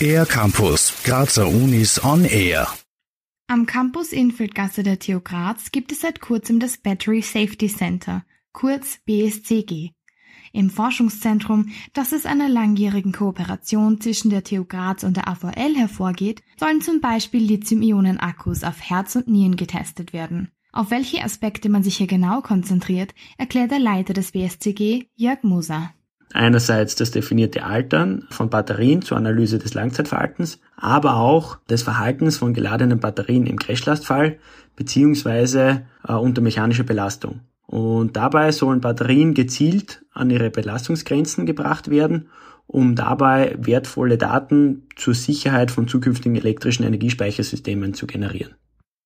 Air Campus, Grazer Unis on Air. Am Campus Infeldgasse der TU Graz gibt es seit kurzem das Battery Safety Center, kurz BSCG. Im Forschungszentrum, das aus einer langjährigen Kooperation zwischen der TU Graz und der AVL hervorgeht, sollen zum Beispiel Lithium-Ionen-Akkus auf Herz und Nieren getestet werden. Auf welche Aspekte man sich hier genau konzentriert, erklärt der Leiter des BSCG, Jörg Moser. Einerseits das definierte Altern von Batterien zur Analyse des Langzeitverhaltens, aber auch des Verhaltens von geladenen Batterien im Crashlastfall beziehungsweise äh, unter mechanischer Belastung. Und dabei sollen Batterien gezielt an ihre Belastungsgrenzen gebracht werden, um dabei wertvolle Daten zur Sicherheit von zukünftigen elektrischen Energiespeichersystemen zu generieren.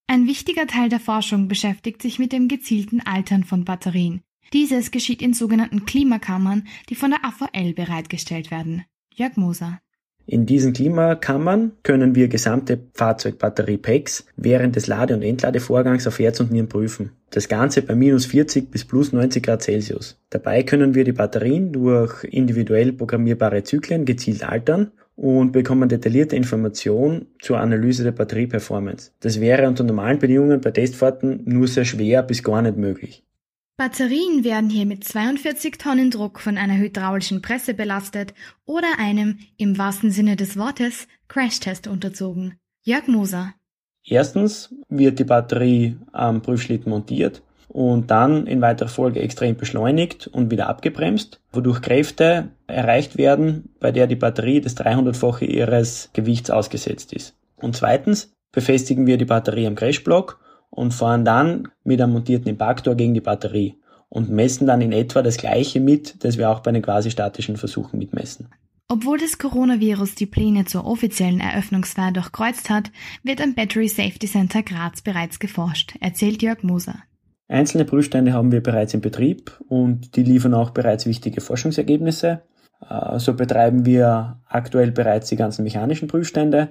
Ein wichtiger Teil der Forschung beschäftigt sich mit dem gezielten Altern von Batterien. Dieses geschieht in sogenannten Klimakammern, die von der AVL bereitgestellt werden. Jörg Moser. In diesen Klimakammern können wir gesamte Fahrzeugbatterie-Packs während des Lade- und Entladevorgangs auf Herz und Nieren prüfen. Das Ganze bei minus 40 bis plus 90 Grad Celsius. Dabei können wir die Batterien durch individuell programmierbare Zyklen gezielt altern und bekommen detaillierte Informationen zur Analyse der Batterieperformance. Das wäre unter normalen Bedingungen bei Testfahrten nur sehr schwer bis gar nicht möglich. Batterien werden hier mit 42 Tonnen Druck von einer hydraulischen Presse belastet oder einem, im wahrsten Sinne des Wortes, Crashtest unterzogen. Jörg Moser. Erstens wird die Batterie am Prüfschlitten montiert und dann in weiterer Folge extrem beschleunigt und wieder abgebremst, wodurch Kräfte erreicht werden, bei der die Batterie das 300-fache ihres Gewichts ausgesetzt ist. Und zweitens befestigen wir die Batterie am Crashblock und fahren dann mit einem montierten Impaktor gegen die Batterie und messen dann in etwa das gleiche mit, das wir auch bei den quasi statischen Versuchen mitmessen. Obwohl das Coronavirus die Pläne zur offiziellen Eröffnungsfeier durchkreuzt hat, wird am Battery Safety Center Graz bereits geforscht, erzählt Jörg Moser. Einzelne Prüfsteine haben wir bereits in Betrieb und die liefern auch bereits wichtige Forschungsergebnisse. Äh, so betreiben wir aktuell bereits die ganzen mechanischen Prüfstände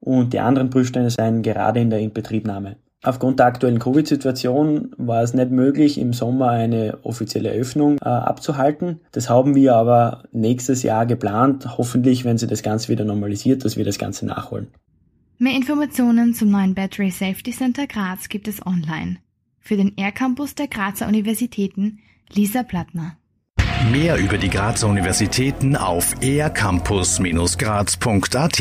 und die anderen Prüfstände seien gerade in der Inbetriebnahme. Aufgrund der aktuellen Covid-Situation war es nicht möglich, im Sommer eine offizielle Öffnung äh, abzuhalten. Das haben wir aber nächstes Jahr geplant. Hoffentlich, wenn sich das Ganze wieder normalisiert, dass wir das Ganze nachholen. Mehr Informationen zum neuen Battery Safety Center Graz gibt es online. Für den Air Campus der Grazer Universitäten Lisa Plattner. Mehr über die Grazer Universitäten auf aircampus-graz.at